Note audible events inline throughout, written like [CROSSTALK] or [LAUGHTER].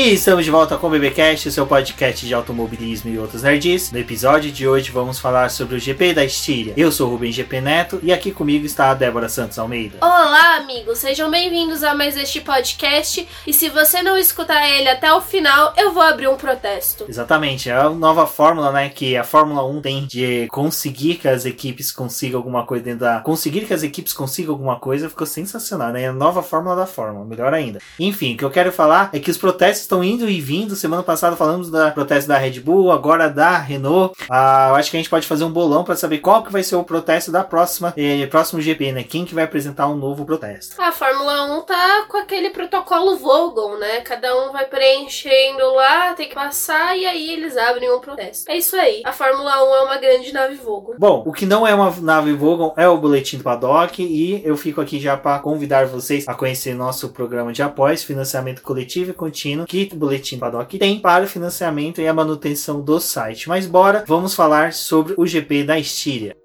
E estamos de volta com o BBcast, o seu podcast de automobilismo e outros nerds. No episódio de hoje vamos falar sobre o GP da Estíria. Eu sou o Rubem GP Neto e aqui comigo está a Débora Santos Almeida. Olá, amigos, sejam bem-vindos a mais este podcast. E se você não escutar ele até o final, eu vou abrir um protesto. Exatamente, é a nova fórmula, né, que a Fórmula 1 tem de conseguir que as equipes consigam alguma coisa dentro da. Conseguir que as equipes consigam alguma coisa ficou sensacional, né? É a nova fórmula da Fórmula, melhor ainda. Enfim, o que eu quero falar é que os protestos estão indo e vindo. Semana passada falamos da protesto da Red Bull, agora da Renault. Ah, eu acho que a gente pode fazer um bolão para saber qual que vai ser o protesto da próxima eh, próximo GP, né? Quem que vai apresentar um novo protesto? A Fórmula 1 tá com aquele protocolo Vogel, né? Cada um vai preenchendo lá, tem que passar e aí eles abrem um protesto. É isso aí. A Fórmula 1 é uma grande nave Vogel. Bom, o que não é uma nave Vogel é o boletim do paddock e eu fico aqui já para convidar vocês a conhecer nosso programa de apoios, financiamento coletivo e contínuo, que o boletim do paddock tem para o financiamento e a manutenção do site. Mas bora, vamos falar sobre o GP da Estíria.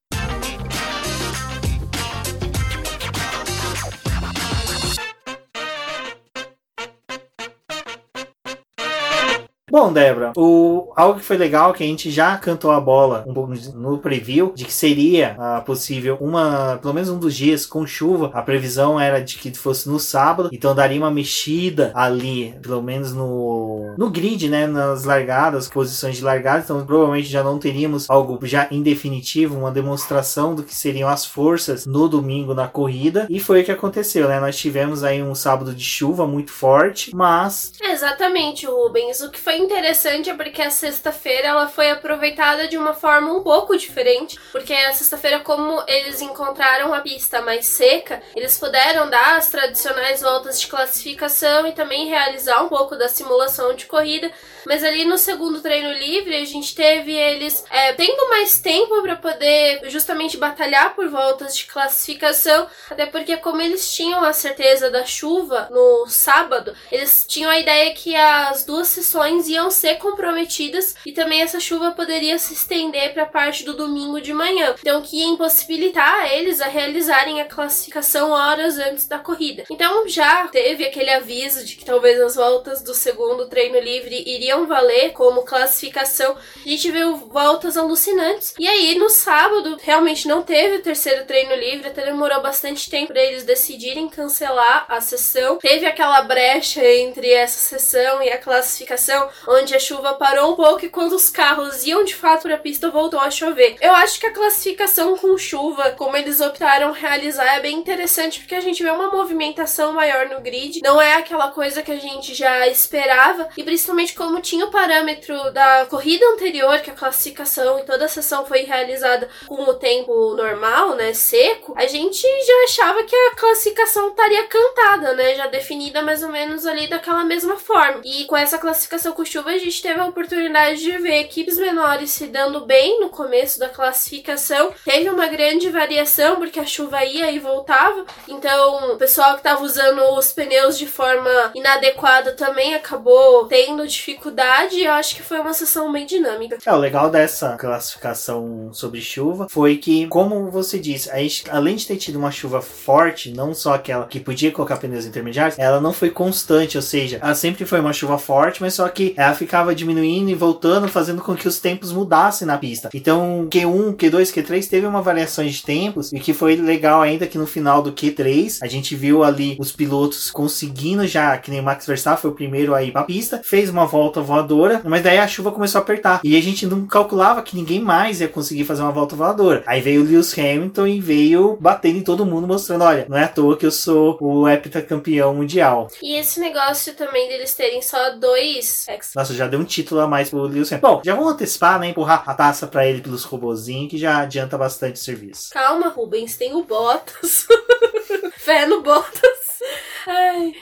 Bom, Débora, o, algo que foi legal é que a gente já cantou a bola um pouco no preview de que seria ah, possível uma, pelo menos um dos dias com chuva. A previsão era de que fosse no sábado, então daria uma mexida ali, pelo menos no, no grid, né? Nas largadas, posições de largada. Então provavelmente já não teríamos algo já em definitivo, uma demonstração do que seriam as forças no domingo na corrida. E foi o que aconteceu, né? Nós tivemos aí um sábado de chuva muito forte, mas. Exatamente, Rubens. O que foi interessante é porque a sexta-feira ela foi aproveitada de uma forma um pouco diferente, porque a sexta-feira como eles encontraram a pista mais seca, eles puderam dar as tradicionais voltas de classificação e também realizar um pouco da simulação de corrida, mas ali no segundo treino livre a gente teve eles é, tendo mais tempo para poder justamente batalhar por voltas de classificação, até porque como eles tinham a certeza da chuva no sábado, eles tinham a ideia que as duas sessões iam ser comprometidas e também essa chuva poderia se estender para a parte do domingo de manhã, então que ia impossibilitar eles a realizarem a classificação horas antes da corrida. Então já teve aquele aviso de que talvez as voltas do segundo treino livre iriam valer como classificação. A gente viu voltas alucinantes. E aí no sábado realmente não teve o terceiro treino livre, até demorou bastante tempo para eles decidirem cancelar a sessão. Teve aquela brecha entre essa sessão e a classificação, onde a chuva parou um pouco e quando os carros iam de fato para a pista voltou a chover. Eu acho que a classificação com chuva, como eles optaram realizar, é bem interessante porque a gente vê uma movimentação maior no grid. Não é aquela coisa que a gente já esperava e principalmente como tinha o parâmetro da corrida anterior, que a classificação e toda a sessão foi realizada com o tempo normal, né, seco, a gente já achava que a classificação estaria cantada, né, já definida mais ou menos ali daquela mesma forma. E com essa classificação com chuva, a gente teve a oportunidade de ver equipes menores se dando bem no começo da classificação. Teve uma grande variação, porque a chuva ia e voltava. Então, o pessoal que estava usando os pneus de forma inadequada também acabou tendo dificuldade. Eu acho que foi uma sessão bem dinâmica. É, o legal dessa classificação sobre chuva foi que, como você disse, a gente, além de ter tido uma chuva forte, não só aquela que podia colocar pneus intermediários, ela não foi constante, ou seja, ela sempre foi uma chuva forte, mas só que ela ficava diminuindo e voltando, fazendo com que os tempos mudassem na pista. Então, Q1, Q2, Q3 teve uma variação de tempos e que foi legal ainda que no final do Q3 a gente viu ali os pilotos conseguindo já, que nem Max Verstappen foi o primeiro aí pra pista, fez uma volta voadora, mas daí a chuva começou a apertar e a gente não calculava que ninguém mais ia conseguir fazer uma volta voadora. Aí veio o Lewis Hamilton e veio batendo em todo mundo, mostrando: olha, não é à toa que eu sou o heptacampeão mundial. E esse negócio também deles terem só dois nossa, já deu um título a mais pro Lewis Hamilton. Bom, já vamos antecipar, né? Empurrar a taça pra ele pelos robozinhos, que já adianta bastante serviço. Calma, Rubens, tem o Bottas. [LAUGHS] Fé no Bottas.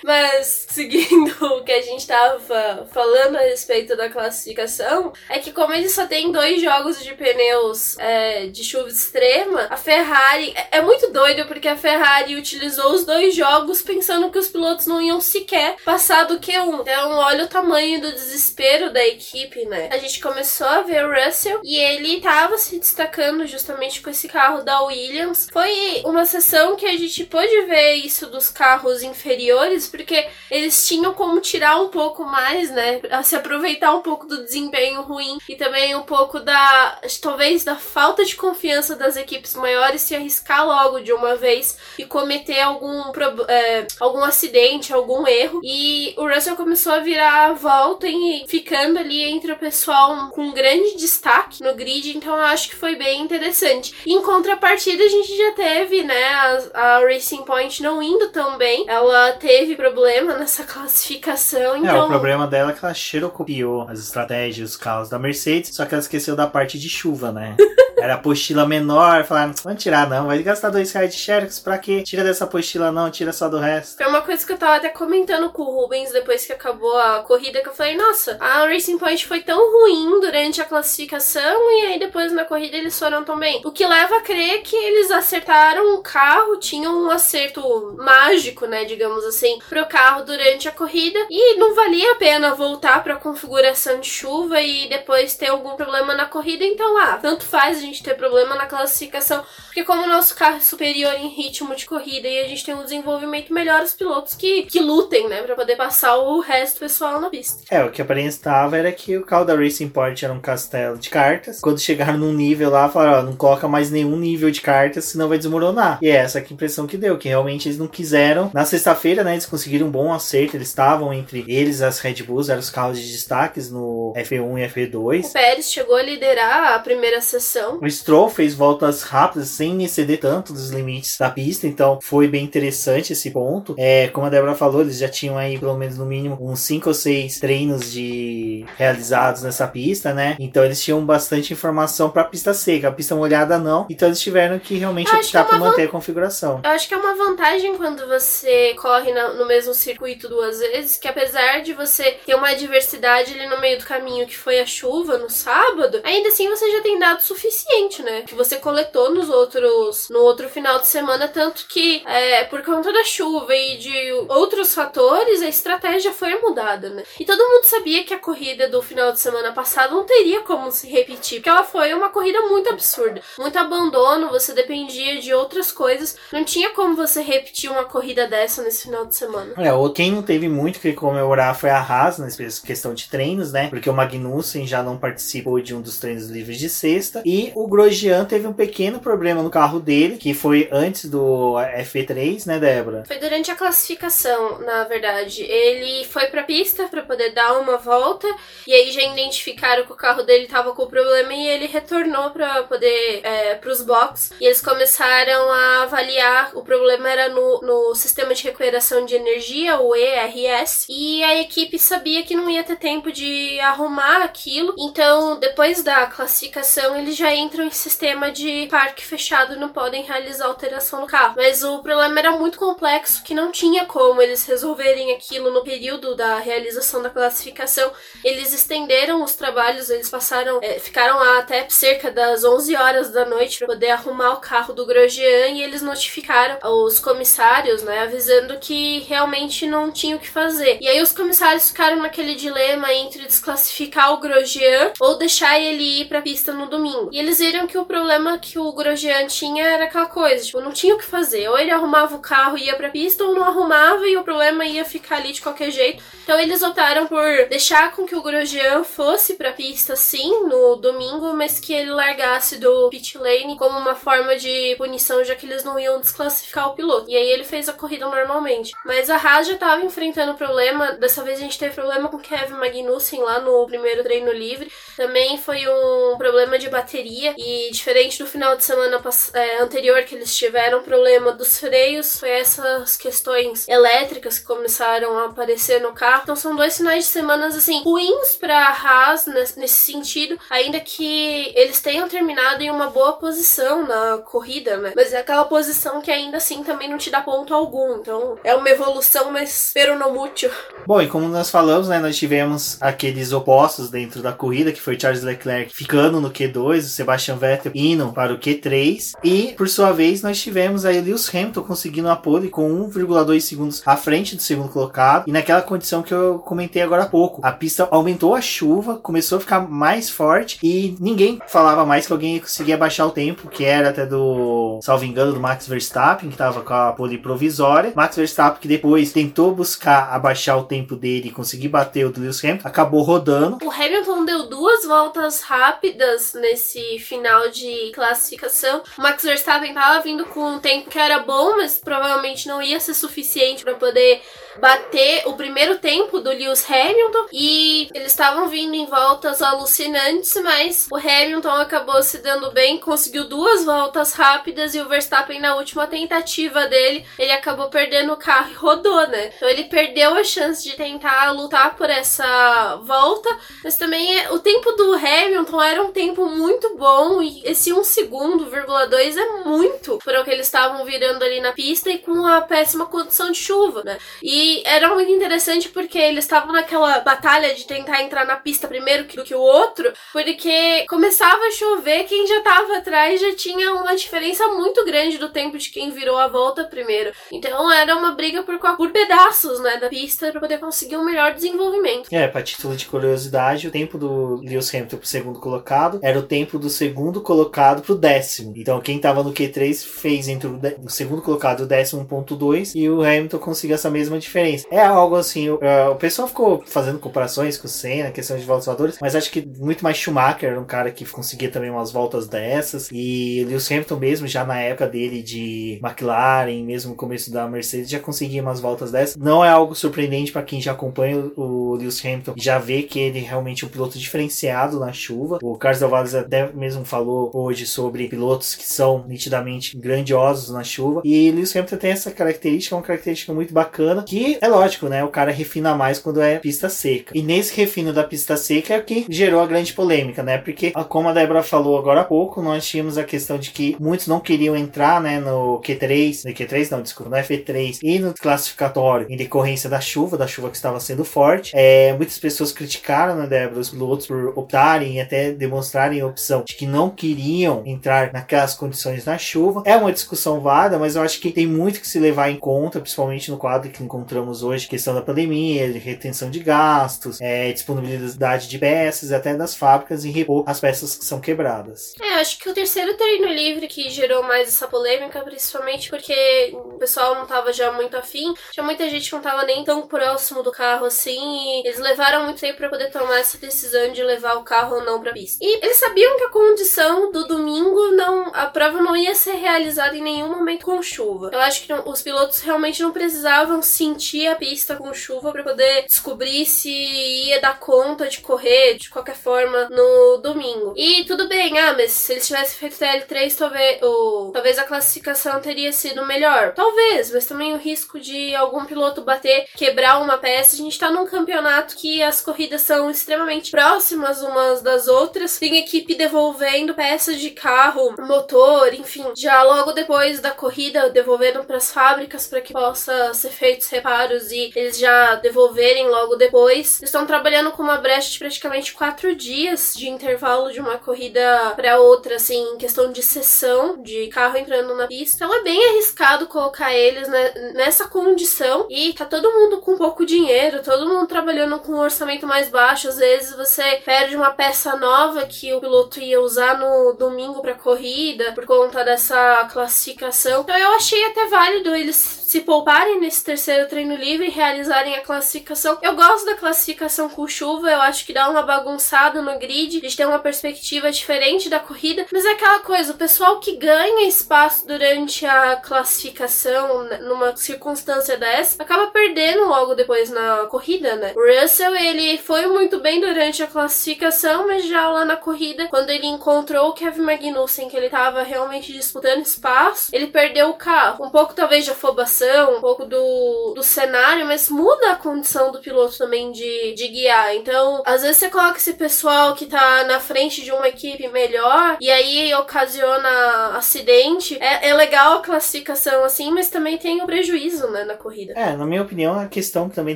Mas seguindo [LAUGHS] o que a gente tava falando a respeito da classificação, é que como eles só tem dois jogos de pneus é, de chuva extrema, a Ferrari é, é muito doido porque a Ferrari utilizou os dois jogos pensando que os pilotos não iam sequer passar do Q1. Então, olha o tamanho do desespero da equipe, né? A gente começou a ver o Russell e ele tava se destacando justamente com esse carro da Williams. Foi uma sessão que a gente pôde ver isso dos carros inferiores anteriores, porque eles tinham como tirar um pouco mais, né? Se aproveitar um pouco do desempenho ruim e também um pouco da. talvez da falta de confiança das equipes maiores se arriscar logo de uma vez e cometer algum, é, algum acidente, algum erro. E o Russell começou a virar a volta e ficando ali entre o pessoal com grande destaque no grid, então eu acho que foi bem interessante. Em contrapartida, a gente já teve, né, a, a Racing Point não indo tão bem. Ela teve problema nessa classificação, então... É, o então problema dela é que ela xerocopiou as estratégias, os carros da Mercedes, só que ela esqueceu da parte de chuva, né? [LAUGHS] Era apostila menor, falaram, vamos tirar não, vai gastar dois reais de Xerox pra quê? Tira dessa apostila não, tira só do resto. Foi uma coisa que eu tava até comentando com o Rubens depois que acabou a corrida, que eu falei, nossa, a Racing Point foi tão ruim durante a classificação e aí depois na corrida eles foram tão bem. O que leva a crer que eles acertaram o carro, tinham um acerto mágico, né, digamos assim, pro carro durante a corrida e não valia a pena voltar pra configuração de chuva e depois ter algum problema na corrida, então ah, tanto faz a gente ter problema na classificação, porque como o nosso carro é superior em ritmo de corrida e a gente tem um desenvolvimento melhor, os pilotos que, que lutem, né, pra poder passar o resto pessoal na pista. É, o que aparentava era que o carro da Racing Point era um castelo de cartas. Quando chegaram num nível lá, falaram, ó, não coloca mais nenhum nível de cartas, senão vai desmoronar. E é essa que impressão que deu, que realmente eles não quiseram. Na sexta-feira, né, eles conseguiram um bom acerto, eles estavam entre eles, as Red Bulls, eram os carros de destaques no F1 e F2. O Pérez chegou a liderar a primeira sessão. O Stroll fez voltas rápidas, sem exceder tanto dos limites da pista, então foi bem interessante esse ponto. É, como a Débora falou, eles já tinham aí pelo menos no mínimo uns 5 ou 6 treinos de realizados nessa pista, né? Então eles tinham bastante informação para pista seca, a pista molhada não. Então eles tiveram que realmente optar é por manter a configuração. Eu acho que é uma vantagem quando você corre no mesmo circuito duas vezes, que apesar de você ter uma adversidade ali no meio do caminho que foi a chuva no sábado, ainda assim você já tem dado suficiente, né? Que você coletou nos outros no outro final de semana, tanto que é, por conta da chuva e de outros fatores, a estratégia foi mudada, né? E todo mundo sabia que a corrida do final de semana passado não teria como se repetir, porque ela foi uma corrida muito absurda. Muito abandono, você dependia de outras coisas. Não tinha como você repetir uma corrida dessa final de semana. É, quem não teve muito que comemorar foi a Haas, nessa questão de treinos, né? Porque o Magnussen já não participou de um dos treinos livres de sexta. E o Grosjean teve um pequeno problema no carro dele, que foi antes do F3, né, Débora? Foi durante a classificação, na verdade. Ele foi pra pista para poder dar uma volta e aí já identificaram que o carro dele tava com problema e ele retornou para poder é, para os boxes e eles começaram a avaliar o problema era no, no sistema de recuperação de energia o ERS e a equipe sabia que não ia ter tempo de arrumar aquilo. Então depois da classificação eles já entram em sistema de parque fechado não podem realizar alteração no carro. Mas o problema era muito complexo que não tinha como eles resolverem aquilo no período da realização da classificação. Eles estenderam os trabalhos eles passaram é, ficaram lá até cerca das 11 horas da noite para poder arrumar o carro do Grosjean e eles notificaram os comissários, né, avisando que realmente não tinha o que fazer. E aí os comissários ficaram naquele dilema entre desclassificar o Grosjean ou deixar ele ir para a pista no domingo. E eles viram que o problema que o Grosjean tinha era aquela coisa, tipo, não tinha o que fazer. Ou ele arrumava o carro e ia para a pista ou não arrumava e o problema ia ficar ali de qualquer jeito. Então eles optaram por deixar com que o Grosjean fosse para a pista sim no domingo, mas que ele largasse do pit lane como uma forma de punição, já que eles não iam desclassificar o piloto. E aí ele fez a corrida normalmente. Mas a Haas já estava enfrentando problema. Dessa vez a gente teve problema com Kevin Magnussen lá no primeiro treino livre. Também foi um problema de bateria. E diferente do final de semana é, anterior que eles tiveram problema dos freios, foi essas questões elétricas que começaram a aparecer no carro. Então são dois finais de semana assim ruins para Haas nesse sentido, ainda que eles tenham terminado em uma boa posição na corrida, né? Mas é aquela posição que ainda assim também não te dá ponto algum. Então é uma evolução, mas pero no mútil. Bom, e como nós falamos, né, nós tivemos aqueles opostos dentro da corrida, que foi Charles Leclerc ficando no Q2, o Sebastian Vettel indo para o Q3. E, por sua vez, nós tivemos aí Lewis Hamilton conseguindo a pole com 1,2 segundos à frente do segundo colocado. E naquela condição que eu comentei agora há pouco, a pista aumentou a chuva, começou a ficar mais forte e ninguém falava mais que alguém conseguia baixar o tempo, que era até do, salvo engano, do Max Verstappen, que estava com a pole provisória. Max Verstappen, que depois tentou buscar abaixar o tempo dele e conseguir bater o do Lewis Hamilton, acabou rodando. O Hamilton deu duas voltas rápidas nesse final de classificação. O Max Verstappen estava vindo com um tempo que era bom, mas provavelmente não ia ser suficiente para poder bater o primeiro tempo do Lewis Hamilton e eles estavam vindo em voltas alucinantes, mas o Hamilton acabou se dando bem, conseguiu duas voltas rápidas e o Verstappen na última tentativa dele, ele acabou perdendo o carro e rodou, né? Então ele perdeu a chance de tentar lutar por essa volta, mas também é, o tempo do Hamilton era um tempo muito bom e esse 1 segundo, 2 é muito para o que eles estavam virando ali na pista e com a péssima condição de chuva, né? E e era muito interessante porque eles estavam naquela batalha de tentar entrar na pista primeiro do que o outro, porque começava a chover, quem já tava atrás já tinha uma diferença muito grande do tempo de quem virou a volta primeiro. Então era uma briga por, por pedaços, né, da pista para poder conseguir um melhor desenvolvimento. É, para título de curiosidade, o tempo do Lewis Hamilton pro segundo colocado era o tempo do segundo colocado pro décimo. Então quem tava no Q3 fez entre o, segundo colocado o décimo 1.2 e o Hamilton conseguiu essa mesma diferença diferença. É algo assim, o, uh, o pessoal ficou fazendo comparações com o Senna, questão de voltas voadores, mas acho que muito mais Schumacher era um cara que conseguia também umas voltas dessas. E Lewis Hamilton mesmo, já na época dele de McLaren, mesmo no começo da Mercedes, já conseguia umas voltas dessas. Não é algo surpreendente para quem já acompanha o Lewis Hamilton, já vê que ele é realmente um piloto diferenciado na chuva. O Carlos Alvarez até mesmo falou hoje sobre pilotos que são nitidamente grandiosos na chuva. E Lewis Hamilton tem essa característica, uma característica muito bacana, que é lógico, né? O cara refina mais quando é pista seca. E nesse refino da pista seca é o que gerou a grande polêmica, né? Porque, como a Débora falou agora há pouco, nós tínhamos a questão de que muitos não queriam entrar, né, no Q3, no Q3 não, desculpa, no F3 e no classificatório em decorrência da chuva, da chuva que estava sendo forte. É, muitas pessoas criticaram, né, Débora, os pilotos por optarem e até demonstrarem a opção de que não queriam entrar naquelas condições na chuva. É uma discussão válida, mas eu acho que tem muito que se levar em conta, principalmente no quadro que encontramos encontramos hoje questão da pandemia, de retenção de gastos, é, disponibilidade de peças até das fábricas em repor as peças que são quebradas. Acho que o terceiro treino livre que gerou mais essa polêmica, principalmente porque o pessoal não tava já muito afim, tinha muita gente que não tava nem tão próximo do carro assim, e eles levaram muito tempo para poder tomar essa decisão de levar o carro ou não pra pista. E eles sabiam que a condição do domingo não, a prova não ia ser realizada em nenhum momento com chuva. Eu acho que não, os pilotos realmente não precisavam sentir a pista com chuva para poder descobrir se ia dar conta de correr de qualquer forma no domingo. E tudo bem, ah, mas se eles tivessem feito TL3, talvez, ou, talvez a classificação teria sido melhor. Talvez, mas também o risco de algum piloto bater, quebrar uma peça. A gente tá num campeonato que as corridas são extremamente próximas umas das outras. Tem equipe devolvendo peças de carro, motor, enfim, já logo depois da corrida, devolvendo para as fábricas para que possa ser feitos reparos e eles já devolverem logo depois. Estão trabalhando com uma brecha de praticamente quatro dias de intervalo de uma corrida para outra, assim, em questão de sessão de carro entrando na pista. Então é bem arriscado colocar eles nessa condição e tá todo mundo com pouco dinheiro, todo mundo trabalhando com um orçamento mais baixo. Às vezes você perde uma peça nova que o piloto ia usar no domingo para corrida por conta dessa classificação. Então eu achei até válido eles se pouparem nesse terceiro treino treino livre e realizarem a classificação. Eu gosto da classificação com chuva, eu acho que dá uma bagunçada no grid, a gente tem uma perspectiva diferente da corrida, mas é aquela coisa, o pessoal que ganha espaço durante a classificação, numa circunstância dessa, acaba perdendo logo depois na corrida, né? O Russell, ele foi muito bem durante a classificação, mas já lá na corrida, quando ele encontrou o Kevin Magnussen, que ele tava realmente disputando espaço, ele perdeu o carro. Um pouco talvez de afobação, um pouco do do cenário, mas muda a condição do piloto também de, de guiar. Então, às vezes você coloca esse pessoal que tá na frente de uma equipe melhor e aí ocasiona acidente. É, é legal a classificação assim, mas também tem o prejuízo, né, na corrida. É, na minha opinião, a questão que também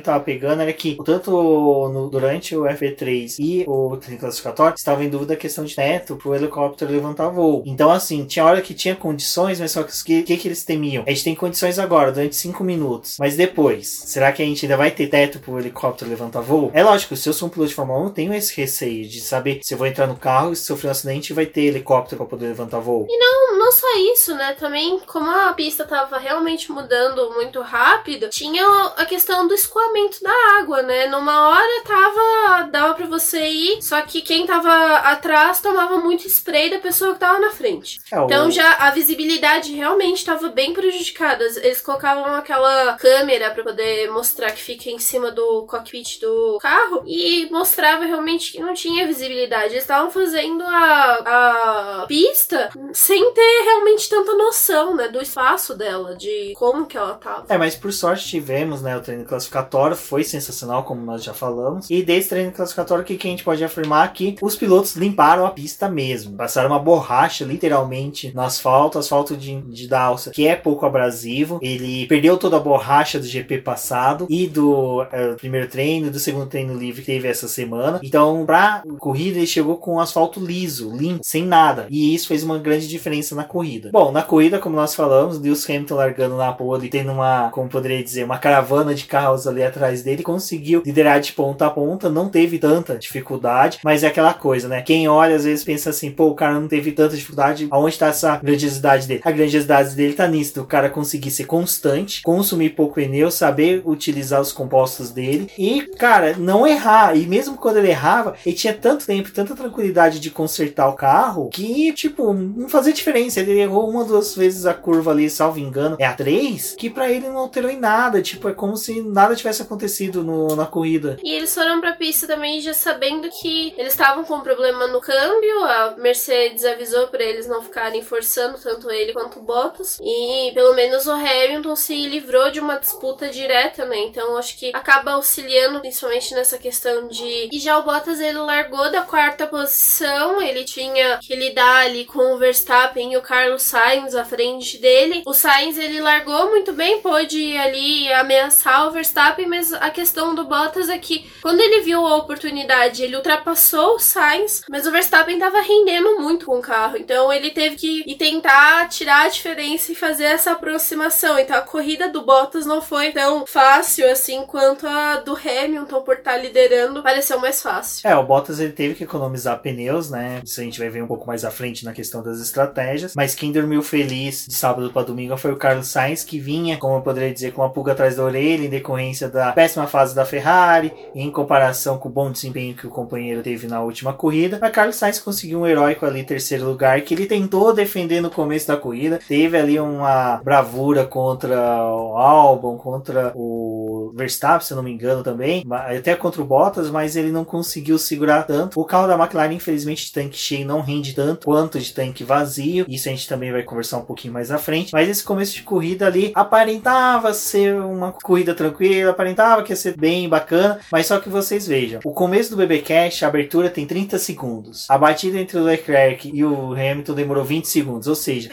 tava pegando era que, tanto no, durante o F3 e o classificatório, estava em dúvida a questão de teto pro helicóptero levantar voo. Então, assim, tinha hora que tinha condições, mas só que o que, que, que eles temiam? A gente tem condições agora, durante 5 minutos. Mas depois, será que a gente ainda vai ter teto pro helicóptero levantar voo? É lógico, se eu sou um piloto de Fórmula 1, eu tenho esse receio de saber se eu vou entrar no carro e se sofrer um acidente vai ter helicóptero para poder levantar voo. E não, não só isso, né? Também, como a pista tava realmente mudando muito rápido, tinha a questão do escoamento da água, né? Numa hora tava. dava para você ir, só que quem tava atrás tomava muito spray da pessoa que tava na frente. É, então já a visibilidade realmente tava bem prejudicada. Eles colocavam aquela câmera para poder mostrar que fica em cima do cockpit do carro e mostrava realmente que não tinha visibilidade. Eles estavam fazendo a, a pista sem ter realmente tanta noção, né, do espaço dela, de como que ela tava. É, mas por sorte tivemos, né, o treino classificatório foi sensacional, como nós já falamos. E desse treino classificatório, o que, que a gente pode afirmar? Que os pilotos limparam a pista mesmo. Passaram uma borracha, literalmente, no asfalto, asfalto de, de Dalsa, que é pouco abrasivo. Ele perdeu toda a borracha do GP passado e do é, primeiro treino, do segundo treino livre que teve essa semana. Então, pra corrida, ele chegou com um asfalto liso, limpo, sem nada. E isso fez uma grande diferença na corrida. Bom, na corrida, como nós falamos, Lewis Hamilton largando na pole, tendo uma, como poderia dizer, uma caravana de carros ali atrás dele, conseguiu liderar de ponta a ponta, não teve tanta dificuldade, mas é aquela coisa, né? Quem olha às vezes pensa assim, pô, o cara não teve tanta dificuldade, aonde está essa grandiosidade dele? A grandiosidade dele tá nisso, do cara conseguir ser constante, consumir pouco pneu, saber utilizar os compostos dele e, cara, não errar. E mesmo quando ele errava, ele tinha tanto tempo, tanta tranquilidade de consertar o carro que, tipo, não fazia diferença. Ele errou uma, duas vezes a curva ali, salvo engano, é a três, que para ele não alterou em nada. Tipo, é como se nada tivesse acontecido no, na corrida. E eles foram pra pista também já sabendo que eles estavam com um problema no câmbio. A Mercedes avisou para eles não ficarem forçando tanto ele quanto o Bottas. E pelo menos o Hamilton se livrou de uma disputa direta, né? Então acho que acaba auxiliando principalmente nessa questão de. E já o Bottas ele largou da quarta posição, ele tinha que lidar ali com o Verstappen e o Carlos Sainz à frente dele. O Sainz ele largou muito bem, pôde ali ameaçar o Verstappen, mas a questão do Bottas é que quando ele viu a oportunidade, ele ultrapassou o Sainz, mas o Verstappen estava rendendo muito com o carro, então ele teve que tentar tirar a diferença e fazer essa aproximação. Então a corrida do Bottas não foi tão fácil assim quanto a do Hamilton por estar tá liderando, pareceu mais fácil. É, o Bottas ele teve que economizar pneus, né? Isso a gente vai ver pouco mais à frente na questão das estratégias, mas quem dormiu feliz de sábado para domingo foi o Carlos Sainz, que vinha, como eu poderia dizer, com uma pulga atrás da orelha em decorrência da péssima fase da Ferrari, em comparação com o bom desempenho que o companheiro teve na última corrida. Mas Carlos Sainz conseguiu um heróico ali, terceiro lugar, que ele tentou defender no começo da corrida, teve ali uma bravura contra o Albon, contra o Verstappen, se eu não me engano também, até contra o Bottas, mas ele não conseguiu segurar tanto. O carro da McLaren, infelizmente, tanque cheio não rende tanto quanto de tanque vazio. Isso a gente também vai conversar um pouquinho mais à frente. Mas esse começo de corrida ali aparentava ser uma corrida tranquila, aparentava que ia ser bem bacana, mas só que vocês vejam, o começo do BB Cash, a abertura tem 30 segundos. A batida entre o Leclerc e o Hamilton demorou 20 segundos, ou seja,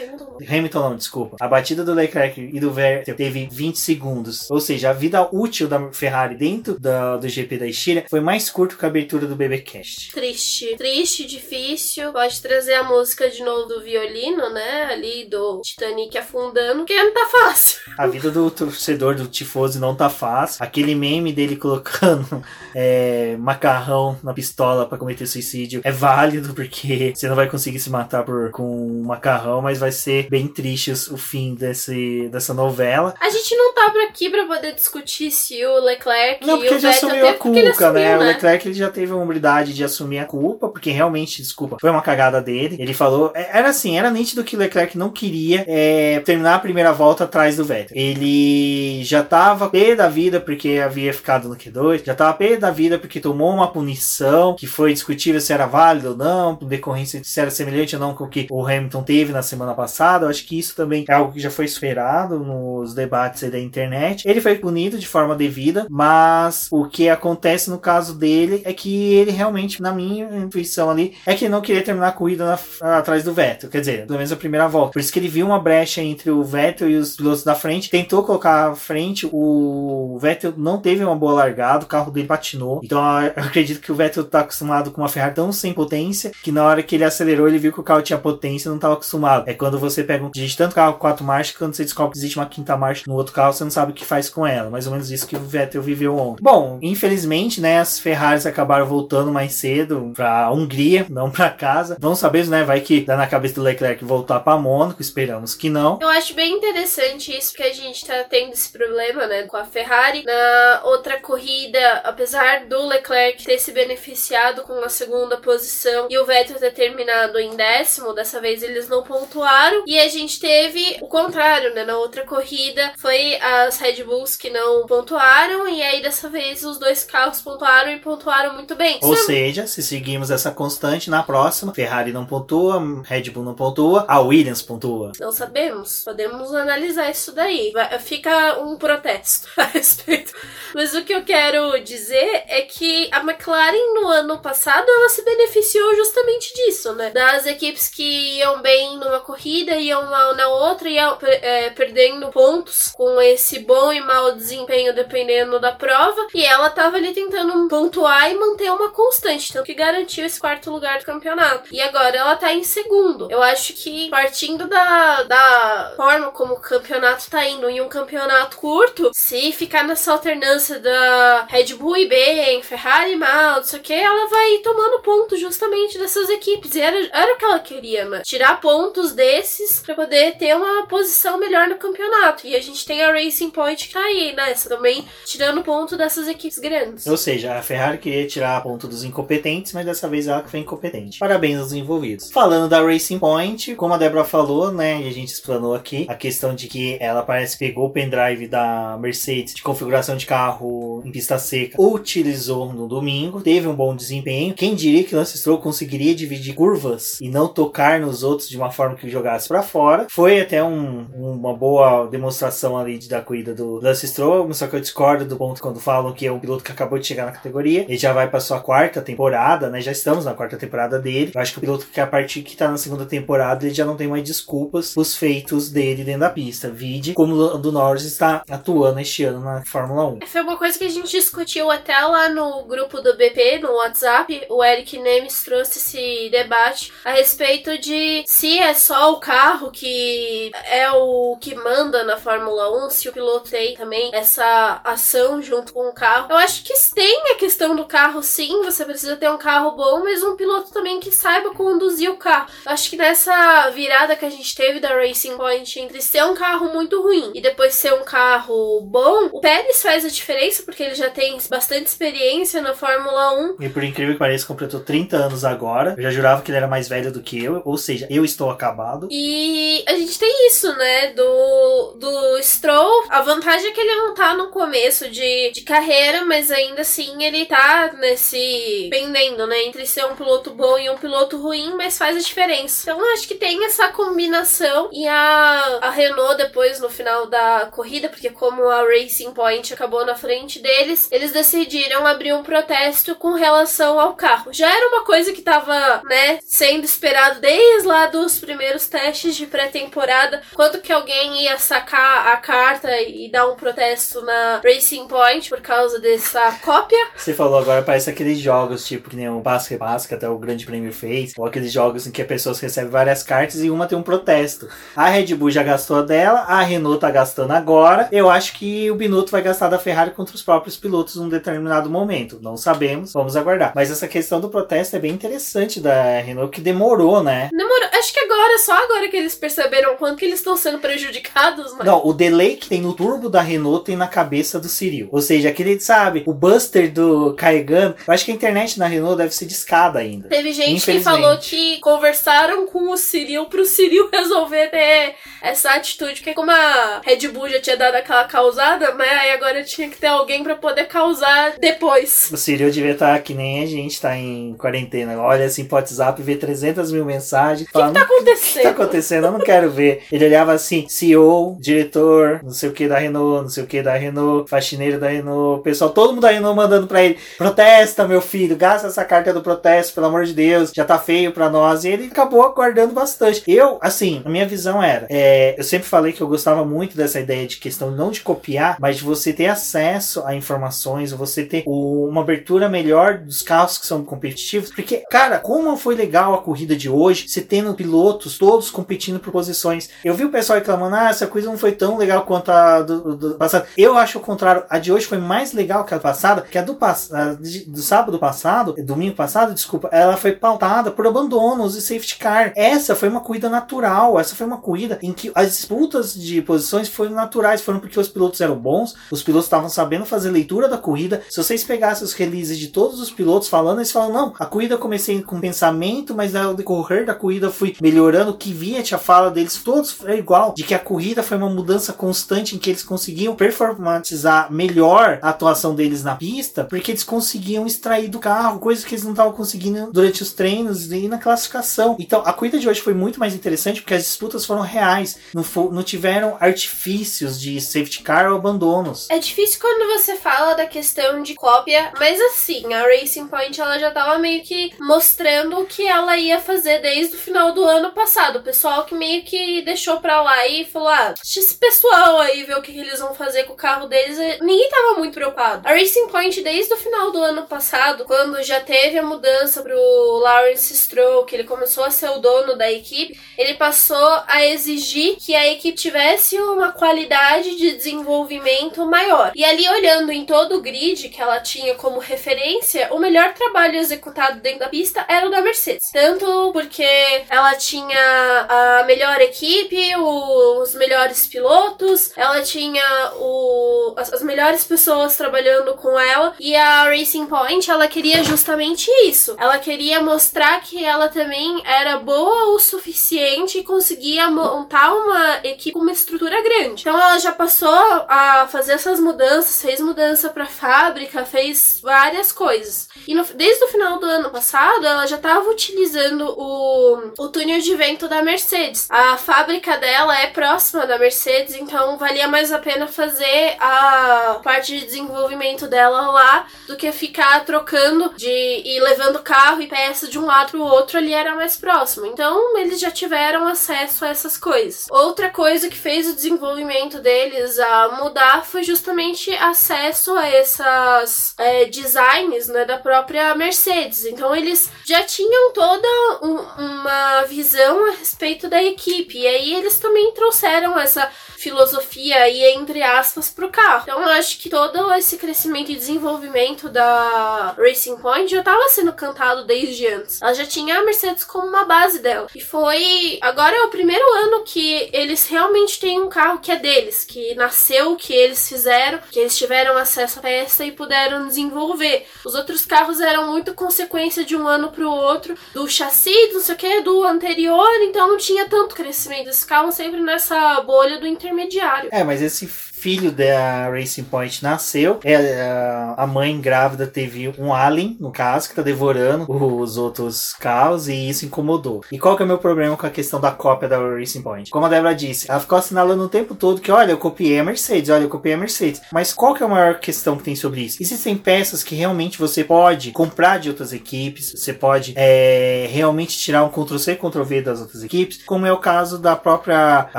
Hamilton não, desculpa. A batida do Leclerc e do Vettel teve 20 segundos. Ou seja, a vida útil da Ferrari dentro da, do GP da Estíria foi mais curto que a abertura do BBcast. Triste. Triste, difícil. Pode trazer a música de novo do violino, né? Ali do Titanic afundando, que não tá fácil. A vida do torcedor do Tifoso não tá fácil. Aquele meme dele colocando [LAUGHS] é, macarrão na pistola para cometer suicídio é válido, porque você não vai conseguir se matar por, com macarrão, mas vai ser bem triste o fim desse, dessa novela. A gente não tá por aqui pra poder discutir se o Leclerc não, porque e o já assumiu a culpa, né? né? O Leclerc ele já teve a humildade de assumir a culpa, porque realmente, desculpa, foi uma cagada dele. Ele falou, é, era assim, era nítido que Leclerc não queria é, terminar a primeira volta atrás do Vettel. Ele já tava pé da vida porque havia ficado no Q2, já tava pé da vida porque tomou uma punição que foi discutível se era válido ou não, decorrência se era semelhante ou não com o que o Hamilton teve na semana passada. Eu acho que isso também é algo que já foi superado nos debates da internet. Ele foi punido de forma devida, mas o que acontece no caso dele é que ele realmente, na minha intuição ali, é que não queria terminar corrida na, atrás do Vettel. Quer dizer, pelo menos a primeira volta. Por isso que ele viu uma brecha entre o Vettel e os pilotos da frente, tentou colocar à frente. O Vettel não teve uma boa largada, o carro dele patinou. Então eu acredito que o Vettel tá acostumado com uma Ferrari tão sem potência que na hora que ele acelerou, ele viu que o carro tinha potência e não estava acostumado. É quando você pega um existe tanto carro com quatro marchas, que quando você descobre que existe uma quinta marcha no outro carro, você não sabe o que faz com ela. Mais ou menos isso que o Vettel viveu ontem. Bom, infelizmente, né, as Ferraris acabaram voltando mais cedo pra Hungria, não pra casa. Vamos saber, né, vai que dá na cabeça do Leclerc voltar pra Mônaco, esperamos que não. Eu acho bem interessante isso, que a gente tá tendo esse problema, né, com a Ferrari. Na outra corrida, apesar do Leclerc ter se beneficiado com a segunda posição e o Vettel ter terminado em décimo, dessa vez eles não pontuaram. E a gente teve o contrário, né? Na outra corrida foi as Red Bulls que não pontuaram, e aí dessa vez os dois carros pontuaram e pontuaram muito bem. Ou seja, se seguimos essa constante, na próxima, Ferrari não pontua, Red Bull não pontua, a Williams pontua. Não sabemos. Podemos analisar isso daí. Fica um protesto [LAUGHS] a respeito. Mas o que eu quero dizer é que a McLaren no ano passado ela se beneficiou justamente disso, né? Das equipes que iam bem numa corrida, iam mal na outra, iam é, perdendo pontos com esse bom e mau desempenho dependendo da prova. E ela tava ali tentando pontuar e manter uma constante, tanto que garantiu esse quarto lugar do campeonato. E agora ela tá em segundo. Eu acho que partindo da, da forma como o campeonato tá indo em um campeonato curto, se ficar nessa alternância da Red Bull e bem, Ferrari mal, não sei o que, ela vai tomando pontos justamente dessas equipes. E era, era o que ela queria, né? Tirar pontos desses para poder ter uma posição melhor no campeonato. E a gente tem a Racing Point que tá aí, né? Também tirando ponto dessas equipes grandes. Ou seja, a Ferrari queria tirar ponto dos incompetentes, mas dessa vez ela que foi incompetente. Parabéns envolvidos. Falando da Racing Point, como a Débora falou, né? E a gente explanou aqui, a questão de que ela parece que pegou o pendrive da Mercedes de configuração de carro em pista seca, utilizou no domingo, teve um bom desempenho. Quem diria que o Lance Stroll conseguiria dividir curvas e não tocar nos outros de uma forma que jogasse para fora? Foi até um, uma boa demonstração ali da corrida do Lance Stroll, só que eu discordo do ponto quando falam que é um piloto que acabou de chegar na categoria. Ele já vai para sua quarta temporada, né? Já estamos na quarta temporada dele. Eu acho que o piloto que a partir que tá na segunda temporada, ele já não tem mais desculpas os feitos dele dentro da pista. Vide como o do Norris está atuando este ano na Fórmula 1. Foi uma coisa que a gente discutiu até lá no grupo do BP, no WhatsApp. O Eric Nemes trouxe esse debate a respeito de se é só o carro que é o que manda na Fórmula 1, se o piloto tem também essa ação junto com o carro. Eu acho que tem a questão do carro, sim. Você precisa ter um carro bom, mas um piloto também que saiba conduzir o carro. Eu acho que nessa virada que a gente teve da Racing Point entre ser um carro muito ruim e depois ser um carro bom, o Pérez faz a diferença porque ele já tem bastante experiência na Fórmula 1. E por incrível que pareça, completou 30 anos agora. Eu já jurava que ele era mais velho do que eu, ou seja, eu estou acabado. E a gente tem isso, né? Do, do Stroll. A vantagem é que ele não tá no começo de, de carreira, mas ainda assim ele tá nesse. pendendo, né? Entre ser um piloto bom e um piloto ruim, mas faz a diferença. Então acho que tem essa combinação. E a, a Renault, depois, no final da corrida, porque como a Racing Point acabou na frente deles, eles decidiram abrir um protesto com relação ao carro. Já era uma coisa que tava, né, sendo esperado desde lá dos primeiros testes de pré-temporada. Quando que alguém ia sacar a carta e dar um protesto na Racing Point por causa dessa cópia? Você falou agora, parece aqueles jogos, tipo, que nem o Basque Basque, até o Grande Prêmio fez, ou aqueles jogos em que as pessoas recebem várias cartas e uma tem um protesto. A Red Bull já gastou a dela, a Renault tá gastando agora. Eu acho que o Binotto vai gastar da Ferrari contra os próprios pilotos num determinado momento. Não sabemos, vamos aguardar. Mas essa questão do protesto é bem interessante da Renault, que demorou, né? Demorou. Acho que agora, só agora que eles perceberam quanto que eles estão sendo prejudicados, né? Não, o delay que tem no turbo da Renault tem na cabeça do Cyril. Ou seja, aquele, sabe, o buster do carregando. Eu acho que a internet na Renault deve ser discada ainda. Teve gente que falou que conversaram com o Cyril pro Cyril [LAUGHS] resolver ter essa atitude, porque como a Red Bull já tinha dado aquela causada, né? Aí agora tinha que ter alguém para poder causar depois. O Cyril devia estar tá que nem a gente tá em quarentena. Olha assim pro WhatsApp, vê 300 mil mensagens. O que, que tá acontecendo? O que tá acontecendo? acontecendo, eu não quero ver. Ele olhava assim, CEO, diretor, não sei o que da Renault, não sei o que da Renault, faxineiro da Renault, pessoal, todo mundo da Renault mandando pra ele, protesta, meu filho, gasta essa carta do protesto, pelo amor de Deus, já tá feio pra nós. E ele acabou aguardando bastante. Eu, assim, a minha visão era, é, eu sempre falei que eu gostava muito dessa ideia de questão não de copiar, mas de você ter acesso a informações, você ter o, uma abertura melhor dos carros que são competitivos, porque, cara, como foi legal a corrida de hoje, você tendo pilotos todos competindo por posições. Eu vi o pessoal reclamando, ah, essa coisa não foi tão legal quanto a do, do passado. Eu acho o contrário, a de hoje foi mais legal que a passada, que a do, a do sábado passado, domingo passado, desculpa, ela foi pautada por abandonos e safety car. Essa foi uma corrida natural, essa foi uma corrida em que as disputas de posições foram naturais, foram porque os pilotos eram bons, os pilotos estavam sabendo fazer leitura da corrida. Se vocês pegassem os releases de todos os pilotos falando, eles falam, não, a corrida comecei com pensamento, mas ao decorrer da corrida fui melhorando, o que via a fala deles, todos é igual, de que a corrida foi uma mudança constante em que eles conseguiam performatizar melhor a atuação deles na pista, porque eles conseguiam extrair do carro coisas que eles não estavam conseguindo durante os treinos e na classificação. Então a corrida de hoje foi muito mais interessante porque as disputas foram reais, não, não tiveram artifícios de safety car ou abandonos. É difícil quando você fala da questão de cópia, mas assim, a Racing Point ela já tava meio que mostrando o que ela ia fazer desde o final do ano passado. O pessoal que meio que deixou pra lá e falou: ah, deixa esse pessoal aí ver o que, que eles vão fazer com o carro deles. Ninguém tava muito preocupado. A Racing Point, desde o final do ano passado, quando já teve a mudança pro Lawrence Stroll, que ele começou a ser o dono da equipe, ele passou a exigir que a equipe tivesse uma qualidade de desenvolvimento maior. E ali, olhando em todo o grid que ela tinha como referência, o melhor trabalho executado dentro da pista era o da Mercedes. Tanto porque ela tinha a melhor equipe, os melhores pilotos, ela tinha o, as, as melhores pessoas trabalhando com ela, e a Racing Point, ela queria justamente isso. Ela queria mostrar que ela também era boa o suficiente e conseguia montar uma equipe com uma estrutura grande. Então ela já passou a fazer essas mudanças, fez mudança para fábrica, fez várias coisas. E no, desde o final do ano passado, ela já estava utilizando o, o túnel de vento da Mercedes. A fábrica dela é próxima da Mercedes, então valia mais a pena fazer a parte de desenvolvimento dela lá do que ficar trocando de e levando carro e peça de um lado pro outro ali era mais próximo. Então eles já tiveram acesso a essas coisas. Outra coisa que fez o desenvolvimento deles a mudar foi justamente acesso a essas é, designs né, da própria Mercedes. Então eles já tinham toda um, uma visão a respeito da equipe. E aí eles também trouxeram essa filosofia aí, entre aspas, pro carro. Então eu acho que todo esse crescimento e desenvolvimento da Racing Point já estava sendo cantado desde antes. Já tinha a Mercedes como uma base dela. E foi. Agora é o primeiro ano que eles realmente têm um carro que é deles, que nasceu, que eles fizeram, que eles tiveram acesso à peça e puderam desenvolver. Os outros carros eram muito consequência de um ano pro outro, do chassi, não sei o que, do anterior, então não tinha tanto crescimento. Eles ficavam sempre nessa bolha do intermediário. É, mas esse filho da Racing Point nasceu. É, a mãe grávida teve um alien, no caso, que tá devorando os outros carros e isso incomodou. E qual que é o meu problema com a questão da cópia da Racing Point? Como a Débora disse, ela ficou assinalando o tempo todo que, olha, eu copiei a Mercedes, olha, eu copiei a Mercedes. Mas qual que é a maior questão que tem sobre isso? Existem peças que realmente você pode comprar de outras equipes, você pode é, realmente tirar um Ctrl-C, Ctrl-V das outras equipes, como é o caso da própria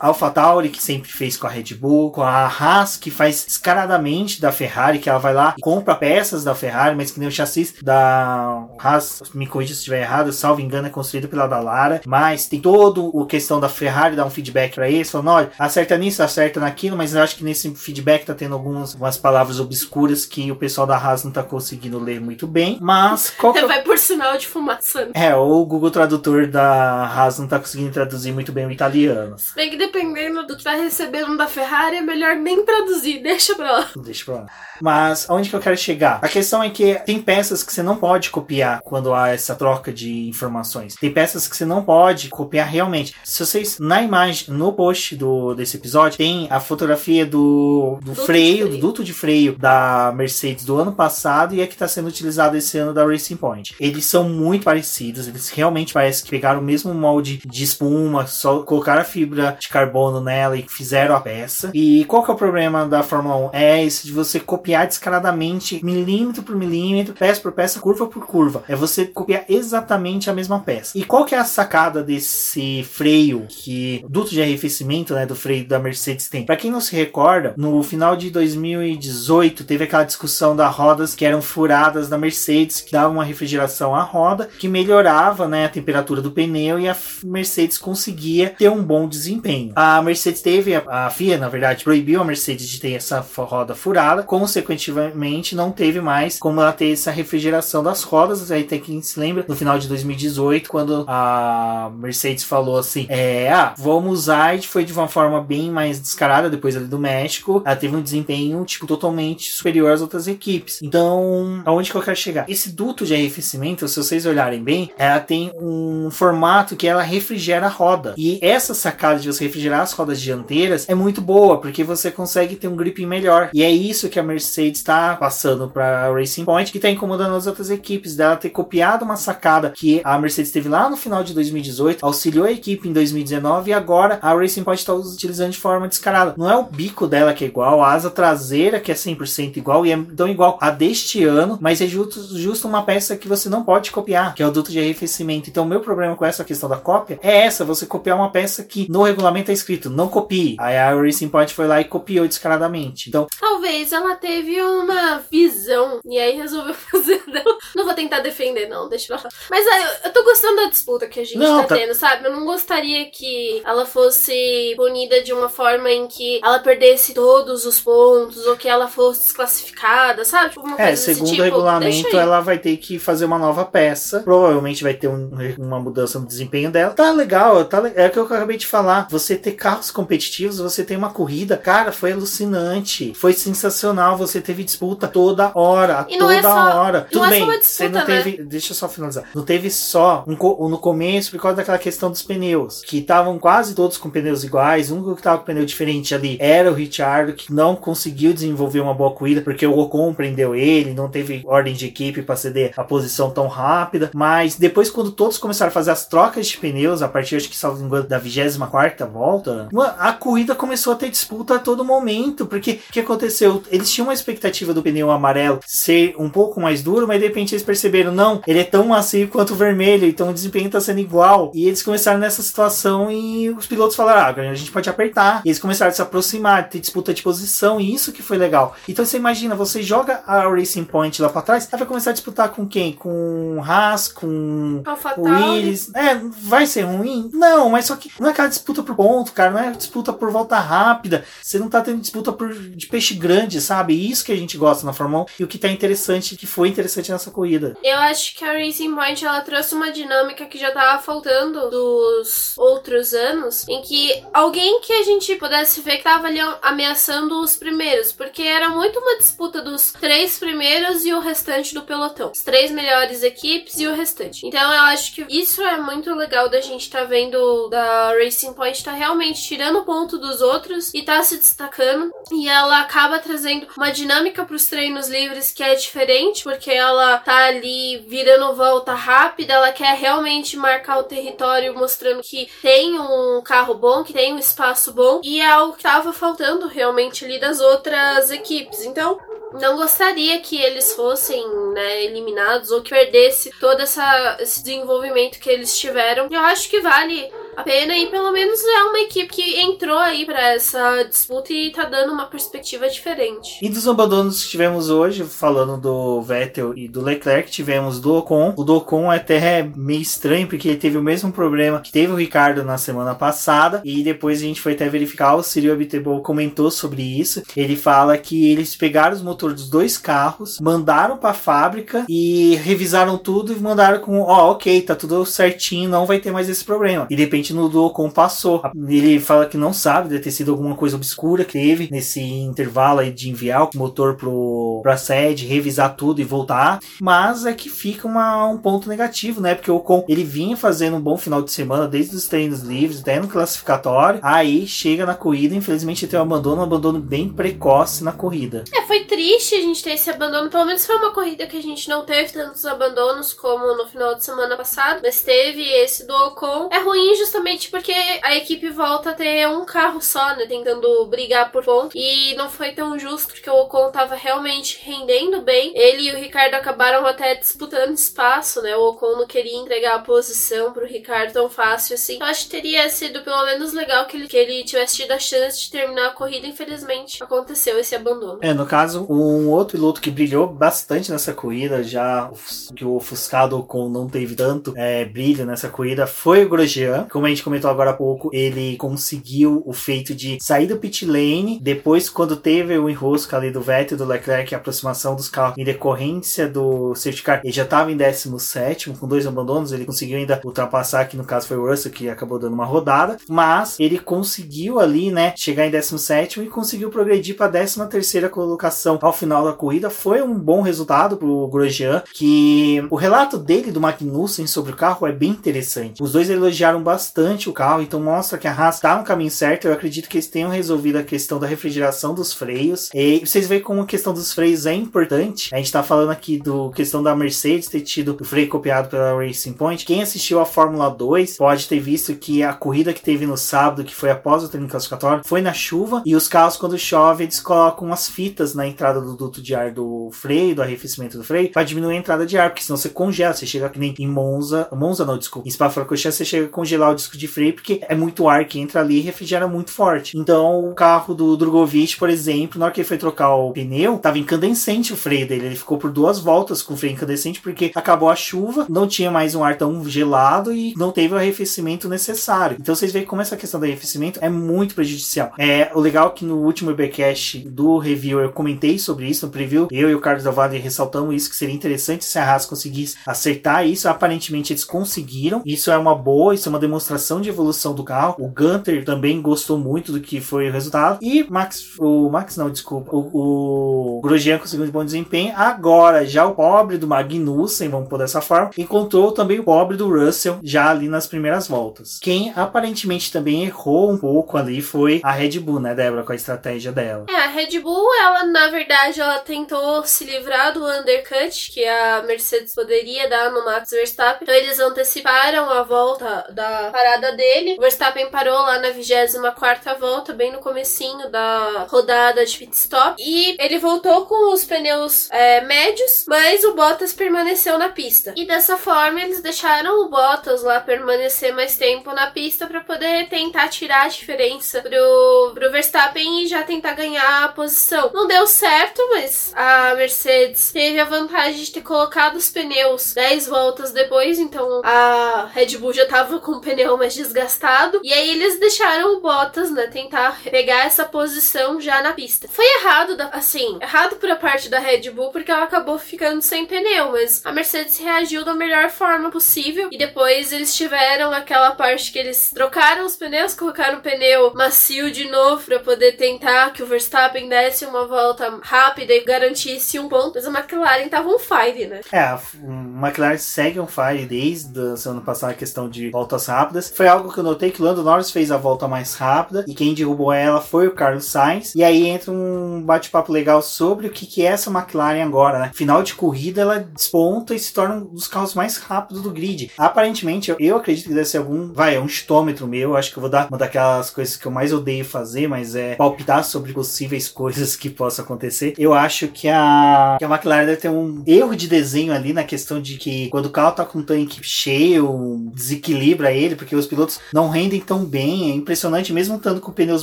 AlphaTauri, que sempre fez com a Red Bull, com a a Haas, que faz descaradamente da Ferrari, que ela vai lá e compra peças da Ferrari, mas que nem o chassi da Haas, me corrija se estiver errado, salvo engano, é construído pela Dallara, mas tem todo o questão da Ferrari dar um feedback para eles, falando, olha, acerta nisso, acerta naquilo, mas eu acho que nesse feedback tá tendo algumas, algumas palavras obscuras que o pessoal da Haas não tá conseguindo ler muito bem, mas... [LAUGHS] Qual que... É vai por sinal de fumaça. Né? É, ou o Google Tradutor da Haas não tá conseguindo traduzir muito bem o italiano. Bem que dependendo do que tá recebendo da Ferrari, é melhor melhor nem traduzir, deixa pra lá. Deixa pra lá. Mas aonde que eu quero chegar? A questão é que tem peças que você não pode copiar quando há essa troca de informações. Tem peças que você não pode copiar realmente. Se vocês, na imagem, no post do, desse episódio, tem a fotografia do, do freio, do duto de freio da Mercedes do ano passado e a que está sendo utilizado esse ano da Racing Point. Eles são muito parecidos, eles realmente parecem que pegaram o mesmo molde de espuma, só colocaram a fibra de carbono nela e fizeram a peça. E qual que é o problema da Fórmula 1? É esse de você copiar descaradamente, milímetro por milímetro, peça por peça, curva por curva. É você copiar exatamente a mesma peça. E qual que é a sacada desse freio que duto de arrefecimento, né, do freio da Mercedes tem? Para quem não se recorda, no final de 2018 teve aquela discussão das rodas que eram furadas da Mercedes, que dava uma refrigeração à roda, que melhorava, né, a temperatura do pneu e a Mercedes conseguia ter um bom desempenho. A Mercedes teve a, a FIA, na verdade, proibiu a Mercedes de ter essa roda furada, consequentemente não teve mais como ela ter essa refrigeração das rodas. Aí tem quem se lembra no final de 2018, quando a Mercedes falou assim: é, ah, vamos usar, e foi de uma forma bem mais descarada depois ali do México. Ela teve um desempenho, tipo, totalmente superior às outras equipes. Então, aonde que eu quero chegar? Esse duto de arrefecimento, se vocês olharem bem, ela tem um formato que ela refrigera a roda. E essa sacada de você refrigerar as rodas dianteiras é muito boa, porque você consegue ter um grip melhor. E é isso que a Mercedes está passando para Racing Point, que está incomodando as outras equipes dela ter copiado uma sacada que a Mercedes teve lá no final de 2018, auxiliou a equipe em 2019 e agora a Racing Point está utilizando de forma descarada. Não é o bico dela que é igual, a asa traseira que é 100% igual e é tão igual a deste ano, mas é justo, justo uma peça que você não pode copiar, que é o duto de arrefecimento. Então, o meu problema com essa questão da cópia é essa: você copiar uma peça que no regulamento é escrito não copie. Aí a Racing Point foi lá e copiou descaradamente. Então, talvez ela teve uma visão e aí resolveu [LAUGHS] fazer dela. Não vou tentar defender, não, deixa eu falar. Mas aí, eu tô gostando da disputa que a gente não, tá, tá, tendo, sabe? Eu não gostaria que ela fosse punida de uma forma em que ela perdesse todos os pontos ou que ela fosse desclassificada, sabe? Tipo, é, segundo tipo, o regulamento, ela vai ter que fazer uma nova peça. Provavelmente vai ter um, uma mudança no desempenho dela. Tá legal, tá, é o que eu acabei de falar. Você ter carros competitivos, você tem uma corrida, cara, foi alucinante. Foi sensacional. Você teve disputa toda hora, e toda é só, hora. Tudo é bem, disputa, você não teve. Né? Deixa eu só finalizar. Não teve só um, no começo por causa daquela questão dos pneus, que estavam quase todos com pneus iguais. O único que tava com pneu diferente ali era o Richard, que não conseguiu desenvolver uma boa corrida porque o Ocon prendeu ele, não teve ordem de equipe para ceder a posição tão rápida. Mas depois, quando todos começaram a fazer as trocas de pneus, a partir, acho que, salvo engano, da 24 volta, a corrida começou a ter disputa a todo momento. Porque o que aconteceu? Eles tinham uma expectativa do pneu amarelo ser um pouco mais duro, mas de repente eles perceberam, não, ele é tão macio quanto o vermelho, então o desempenho tá sendo igual. E eles começaram nessa situação e os pilotos falaram, ah, a gente pode apertar. E eles começaram a se aproximar, ter disputa de posição, e isso que foi legal. Então você imagina, você joga a Racing Point lá pra trás, ela vai começar a disputar com quem? Com Haas, com Willis. É, vai ser ruim? Não, mas só que não é aquela disputa por ponto, cara, não é disputa por volta rápida. Você não tá tendo disputa por, de peixe grande, sabe? Isso que a gente gosta na Fórmula 1 e o que tá interessante, que foi interessante nessa corrida. Eu acho que a Racing Point ela trouxe uma dinâmica que já tava faltando dos outros anos, em que alguém que a gente pudesse ver que tava ali ameaçando os primeiros, porque era muito uma disputa dos três primeiros e o restante do pelotão. As três melhores equipes e o restante. Então eu acho que isso é muito legal da gente tá vendo da Racing Point tá realmente tirando ponto dos outros e tá se destacando. E ela acaba trazendo uma dinâmica para os treinos livres que é diferente, porque ela tá ali virando volta rápida, ela quer realmente marcar o território, mostrando que tem um carro bom, que tem um espaço bom, e é algo que tava faltando realmente ali das outras equipes. Então, não gostaria que eles fossem né, eliminados ou que perdesse todo essa, esse desenvolvimento que eles tiveram. Eu acho que vale a pena e pelo menos é uma equipe que entrou aí para essa disputa e tá dando uma perspectiva diferente. E dos abandonos que tivemos hoje, falando do Vettel e do Leclerc, tivemos do Ocon. O do Ocon é até meio estranho porque ele teve o mesmo problema que teve o Ricardo na semana passada e depois a gente foi até verificar, o Cyril Abiteboul comentou sobre isso. Ele fala que eles pegaram os motores dos dois carros, mandaram para a fábrica e revisaram tudo e mandaram com, ó, oh, ok, tá tudo certinho, não vai ter mais esse problema. E de repente no do Ocon passou. Ele fala que não sabe, deve ter sido alguma coisa obscura que teve nesse intervalo aí de enviar o motor pro, pra sede, revisar tudo e voltar. Mas é que fica uma, um ponto negativo, né? Porque o Ocon ele vinha fazendo um bom final de semana, desde os treinos livres, até no classificatório. Aí chega na corrida, infelizmente tem um abandono, um abandono bem precoce na corrida. É, foi triste a gente ter esse abandono. Pelo menos foi uma corrida que a gente não teve tantos abandonos como no final de semana passado, mas teve esse do Ocon. É ruim justamente porque a equipe volta a ter um carro só, né? Tentando brigar por ponto. E não foi tão justo porque o Ocon tava realmente rendendo bem. Ele e o Ricardo acabaram até disputando espaço, né? O Ocon não queria entregar a posição pro Ricardo tão fácil assim. Eu acho que teria sido pelo menos legal que ele, que ele tivesse tido a chance de terminar a corrida. Infelizmente, aconteceu esse abandono. É, no caso, um outro piloto que brilhou bastante nessa corrida, já que o ofuscado Ocon não teve tanto é, brilho nessa corrida, foi o Grosjean. Como a gente comentou agora há pouco, ele conseguiu o feito de sair do pit lane. Depois, quando teve o enrosco ali do Vettel e do Leclerc, a aproximação dos carros em decorrência do safety car, ele já estava em 17, com dois abandonos. Ele conseguiu ainda ultrapassar, que no caso foi o Russell, que acabou dando uma rodada. Mas ele conseguiu ali, né, chegar em 17 e conseguiu progredir para a 13 terceira colocação ao final da corrida. Foi um bom resultado para o Grosjean, que o relato dele do Magnussen sobre o carro é bem interessante. Os dois elogiaram bastante o carro, então mostra que a Haas está no caminho certo. Eu acredito que eles tenham resolvido a questão da refrigeração dos freios. E vocês veem como a questão dos freios é importante. A gente está falando aqui do questão da Mercedes ter tido o freio copiado pela Racing Point. Quem assistiu a Fórmula 2 pode ter visto que a corrida que teve no sábado, que foi após o treino classificatório, foi na chuva e os carros quando chove eles colocam umas fitas na entrada do duto de ar do freio, do arrefecimento do freio, para diminuir a entrada de ar, porque senão você congela, você chega que nem em Monza, Monza não, desculpa, em Spa-Francorchamps você chega a congelar o disco de freio porque é muito ar que entra ali e refrigera muito forte. Então o carro do Drogovic, por exemplo, na hora que ele foi trocar o pneu, tava incandescente o freio dele, ele ficou por duas voltas com o freio incandescente porque acabou a chuva, não tinha mais um ar tão gelado e não teve o arrefecimento necessário. Então vocês veem como essa questão do arrefecimento é muito prejudicial. É, o legal é que no último IBcast do review eu comentei sobre isso no preview, eu e o Carlos Dalvado ressaltamos isso que seria interessante se a Haas conseguisse acertar isso. Aparentemente eles conseguiram. Isso é uma boa, isso é uma demonstração de evolução do carro. O Gunter também gostou muito do que foi o resultado. E Max, o Max não, desculpa, o, o Grosjean conseguiu um bom desempenho. Agora, já o pobre do Magnussen, vamos por dessa forma, encontrou também o pobre do Russell já ali nas primeiras voltas. Quem aparentemente também errou um pouco ali foi a Red Bull, né, Débora, com a estratégia dela. É, a Red Bull, ela na verdade, ela tentou se livrar do undercut que a Mercedes poderia dar no Max Verstappen. Então eles anteciparam a volta da parada dele. O Verstappen parou lá na 24 volta, bem no comecinho da rodada de pit stop. E ele voltou com os pneus é, médios, mas o Bottas permaneceu na pista. E dessa forma eles deixaram o Bottas lá permanecer mais tempo na pista para poder tentar tirar a diferença pro, pro Verstappen e já tentar ganhar a posição. Não deu certo, mas a Mercedes teve a vantagem de ter colocado os pneus 10 voltas depois, então a Red Bull já tava com o pneu mais desgastado. E aí eles deixaram o Bottas, né, tentar pegar essa posição já na pista. Foi errado, assim, errado por a parte da Red Bull, porque ela acabou ficando sem pneu, mas a Mercedes reagiu da melhor forma possível. E depois eles tiveram aquela parte que eles trocaram os pneus, colocaram o pneu macio de novo para poder tentar que o Verstappen desse uma volta rápida e garantisse um ponto. Mas a McLaren tava on fire, né? É, a McLaren segue on fire desde a semana passada a questão de voltas rápidas. Foi algo que eu notei que o Lando Norris fez a volta mais rápida e quem derrubou ela foi o Carlos Sainz. E aí entra um bate-papo legal sobre o que, que é essa McLaren agora, né? Final de corrida ela desponta e se torna um dos carros mais rápidos do grid. Aparentemente, eu, eu acredito que deve ser algum, vai, é um estômetro meu. Acho que eu vou dar uma daquelas coisas que eu mais odeio fazer, mas é palpitar sobre possíveis [LAUGHS] coisas que possam acontecer. Eu acho que a, que a McLaren deve ter um erro de desenho ali na questão de que quando o carro tá com o tanque cheio, desequilibra ele, porque os pilotos não rendem tão bem. É impressionante, mesmo estando com pneus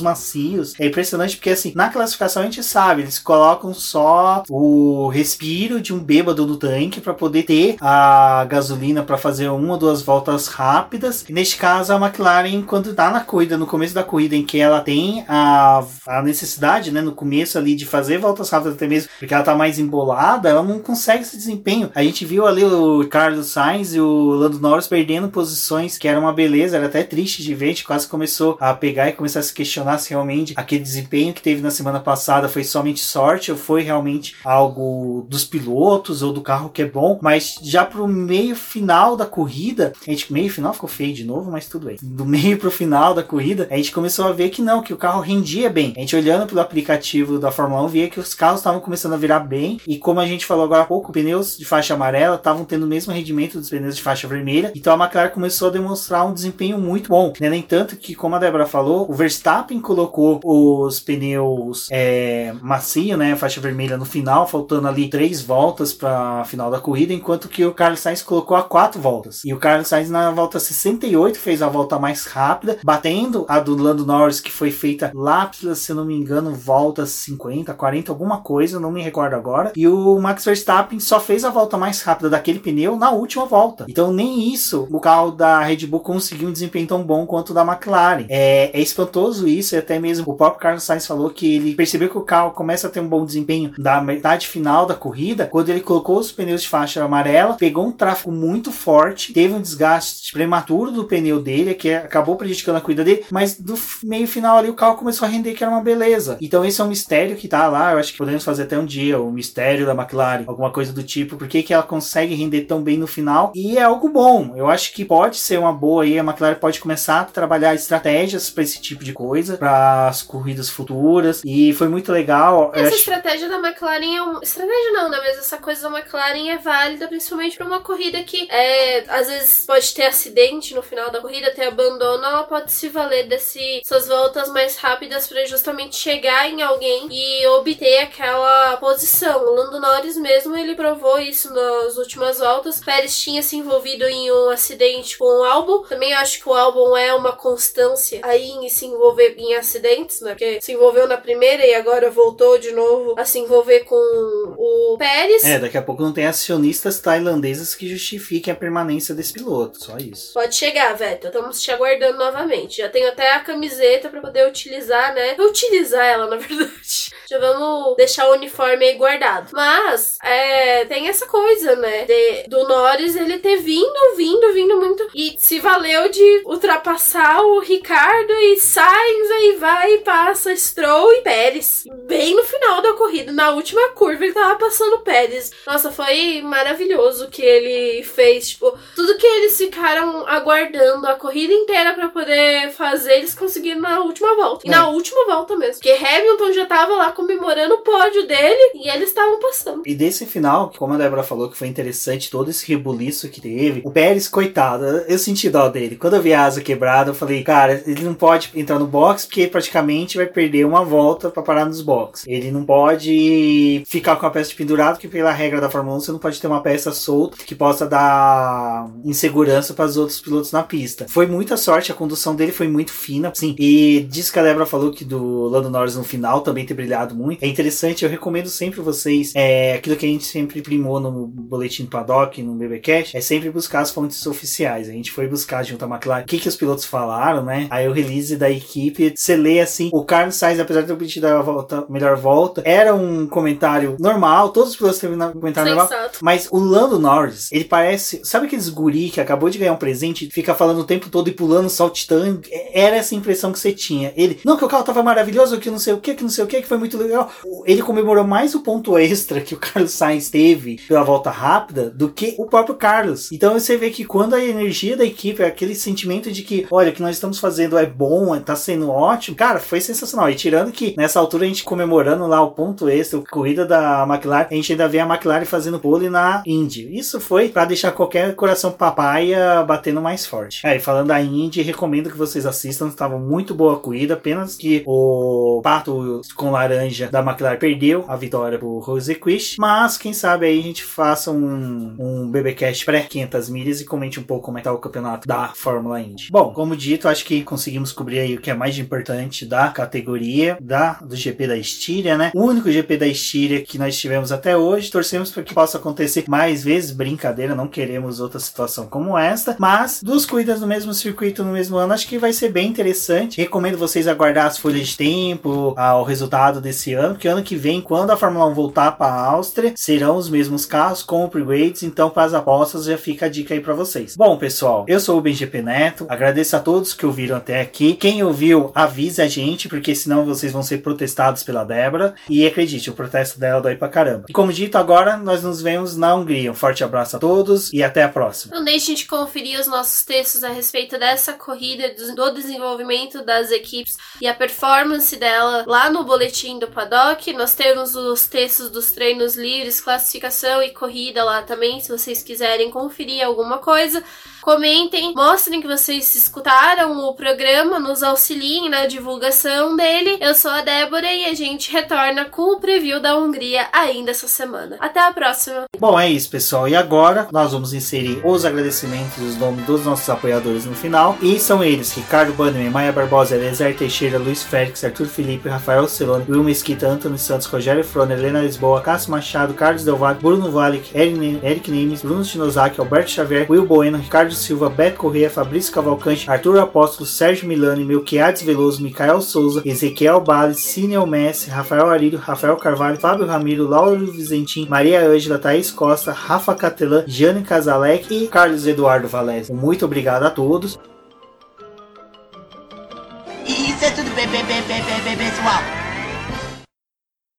macios. É impressionante porque, assim, na classificação a gente sabe, eles colocam só o respiro de um bêbado no tanque para poder ter a gasolina para fazer uma ou duas voltas rápidas. E neste caso, a McLaren, quando tá na corrida, no começo da corrida, em que ela tem a, a necessidade, né, no começo ali de fazer voltas rápidas até mesmo, porque ela tá mais embolada, ela não consegue esse desempenho. A gente viu ali o Carlos Sainz e o Lando Norris perdendo posições que era uma beleza beleza, era até triste de ver, a gente quase começou a pegar e começar a se questionar se realmente aquele desempenho que teve na semana passada foi somente sorte ou foi realmente algo dos pilotos ou do carro que é bom, mas já pro meio final da corrida, a gente meio final ficou feio de novo, mas tudo bem. Do meio pro final da corrida, a gente começou a ver que não, que o carro rendia bem. A gente olhando pelo aplicativo da Fórmula 1 via que os carros estavam começando a virar bem e como a gente falou agora há pouco, pneus de faixa amarela estavam tendo o mesmo rendimento dos pneus de faixa vermelha, então a McLaren começou a demonstrar um desempenho muito bom. Né? Nem tanto que, como a Débora falou, o Verstappen colocou os pneus é, macio, né, faixa vermelha no final, faltando ali três voltas para a final da corrida, enquanto que o Carlos Sainz colocou a quatro voltas. E o Carlos Sainz na volta 68 fez a volta mais rápida, batendo a do Lando Norris que foi feita lá, se não me engano, volta 50, 40, alguma coisa, não me recordo agora. E o Max Verstappen só fez a volta mais rápida daquele pneu na última volta. Então nem isso o carro da Red Bull conseguiu um desempenho tão bom quanto o da McLaren. É, é espantoso isso, e até mesmo o próprio Carlos Sainz falou que ele percebeu que o carro começa a ter um bom desempenho da metade final da corrida, quando ele colocou os pneus de faixa amarela, pegou um tráfego muito forte, teve um desgaste prematuro do pneu dele, que acabou prejudicando a corrida dele, mas do meio final ali o carro começou a render que era uma beleza. Então esse é um mistério que tá lá, eu acho que podemos fazer até um dia, o mistério da McLaren, alguma coisa do tipo, por que, que ela consegue render tão bem no final, e é algo bom. Eu acho que pode ser uma boa aí, a McLaren pode começar a trabalhar estratégias para esse tipo de coisa, para as corridas futuras, e foi muito legal. Essa acho... estratégia da McLaren é uma estratégia não, né, mas essa coisa da McLaren é válida principalmente para uma corrida que é, às vezes pode ter acidente no final da corrida, ter abandono, ela pode se valer dessas voltas mais rápidas para justamente chegar em alguém e obter aquela posição. O Lando Norris mesmo, ele provou isso nas últimas voltas. Pérez tinha se envolvido em um acidente com o álbum. Também acho que o álbum é uma constância aí em se envolver em acidentes, né? Porque se envolveu na primeira e agora voltou de novo a se envolver com o Pérez. É, daqui a pouco não tem acionistas tailandeses que justifiquem a permanência desse piloto, só isso. Pode chegar, Vettel. Estamos te aguardando novamente. Já tenho até a camiseta para poder utilizar, né? [LAUGHS] Utilizar ela, na verdade. [LAUGHS] Já vamos deixar o uniforme aí guardado. Mas, é, tem essa coisa, né? De, do Norris ele ter vindo, vindo, vindo muito. E se valeu de ultrapassar o Ricardo e Sainz, aí vai e passa Stroll e Pérez. Bem no final da corrida, na última curva, ele tava passando Pérez. Nossa, foi maravilhoso o que ele fez. Tipo, tudo que eles ficaram aguardando a corrida inteira para poder fazer, eles conseguiram na última volta. E é. na última volta mesmo. Porque Hamilton já tava lá comemorando o pódio dele e eles estavam passando. E desse final, como a Débora falou que foi interessante, todo esse rebuliço que teve, o Pérez, coitado, eu senti dó dele. Quando eu vi a asa quebrada, eu falei, cara, ele não pode entrar no box porque praticamente vai perder uma volta para parar nos box. Ele não pode ficar com a peça pendurada, porque pela regra da Fórmula 1 você não pode ter uma peça solta que possa dar insegurança para os outros pilotos na pista. Foi muita sorte, a condução dele foi muito fina, sim. E diz que a Débora falou que do Lando Norris no final também ter brilhado muito. É interessante, eu recomendo sempre vocês, é, aquilo que a gente sempre primou no boletim do paddock, no BBcast, é sempre buscar as fontes oficiais. A gente foi buscar junto à McLaren o que, que os pilotos falaram, né? Aí o release da equipe, você lê assim, o Carlos Sainz, apesar de ter obtido a volta, melhor volta, era um comentário normal, todos os pilotos teve um comentário Sensato. normal, mas o Lando Norris, ele parece, sabe aqueles guri que acabou de ganhar um presente, fica falando o tempo todo e pulando, saltitando, era essa impressão que você tinha. Ele, não, que o carro tava maravilhoso, que não sei o que, que não sei o que, que foi muito legal. Ele comemorou mais o ponto extra que o [LAUGHS] Carlos Sainz teve pela volta rápida do que o próprio Carlos. Então você vê que quando a energia da equipe, é aquele sentimento de que, olha, o que nós estamos fazendo é bom, tá sendo ótimo, cara, foi sensacional. E tirando que nessa altura a gente comemorando lá o ponto extra, a corrida da McLaren, a gente ainda vê a McLaren fazendo pole na Indy. Isso foi para deixar qualquer coração papaya batendo mais forte. É, falando da Indy, recomendo que vocês assistam, estava muito boa a corrida, apenas que o pato com laranja da McLaren perdeu a vitória pro Rosequist, mas quem sabe aí a gente faça um, um BBcast pré-500 milhas e comente um pouco como é que tá o campeonato da Fórmula Indy. Bom, como dito, acho que conseguimos cobrir aí o que é mais importante da categoria da do GP da Estíria, né? O único GP da Estíria que nós tivemos até hoje. Torcemos para que possa acontecer mais vezes. Brincadeira, não queremos outra situação como esta. Mas duas corridas no mesmo circuito no mesmo ano, acho que vai ser bem interessante. Recomendo vocês aguardar as folhas de tempo, ao resultado desse ano, porque ano que vem, quando a Fórmula 1 voltar para a Áustria, serão os mesmos carros com upgrades. Então, para as apostas, já fica a dica aí para vocês. Bom, pessoal, eu sou o Benjamin GP Neto. Agradeço a todos que ouviram até aqui. Quem ouviu, avisa a gente, porque senão vocês vão ser protestados pela Débora. E acredite, o protesto dela dói pra caramba. E como dito, agora nós nos vemos na Hungria. Um forte abraço a todos e até a próxima. Não deixem de conferir os nossos textos a respeito dessa corrida, do desenvolvimento das equipes e a performance dela lá no boletim do Paddock. Nós temos os textos dos treinos livres, classificação e corrida lá também, se vocês quiserem conferir alguma coisa. Comentem, mostrem que vocês escutaram o programa, nos auxiliem na divulgação dele. Eu sou a Débora e a gente retorna com o preview da Hungria ainda essa semana. Até a próxima! Bom, é isso, pessoal. E agora nós vamos inserir os agradecimentos dos nomes dos nossos apoiadores no final. E são eles: Ricardo Bannerman, Maia Barbosa, Elezer Teixeira, Luiz Félix, Arthur Felipe, Rafael Celone, Will Mesquita, Antônio Santos, Rogério Froner, Helena Lisboa, Cássio Machado, Carlos Del Valle, Bruno Valic, Eric Nemes, Bruno Shinozaki, Alberto Xavier, Will Bueno, Ricardo Silva, Beto Corrêa, Fabrício Cavalcante, Arthur Apóstolo, Sérgio Milani, Melquiades Veloso, Micael Souza, Ezequiel Bales, Cineo Messi, Rafael Arílio, Rafael Carvalho, Fábio Ramiro, Lauro Vizentim, Maria Ângela, Thaís Costa, Rafa Catelã, Jane Casalec e Carlos Eduardo Valese. Muito obrigado a todos.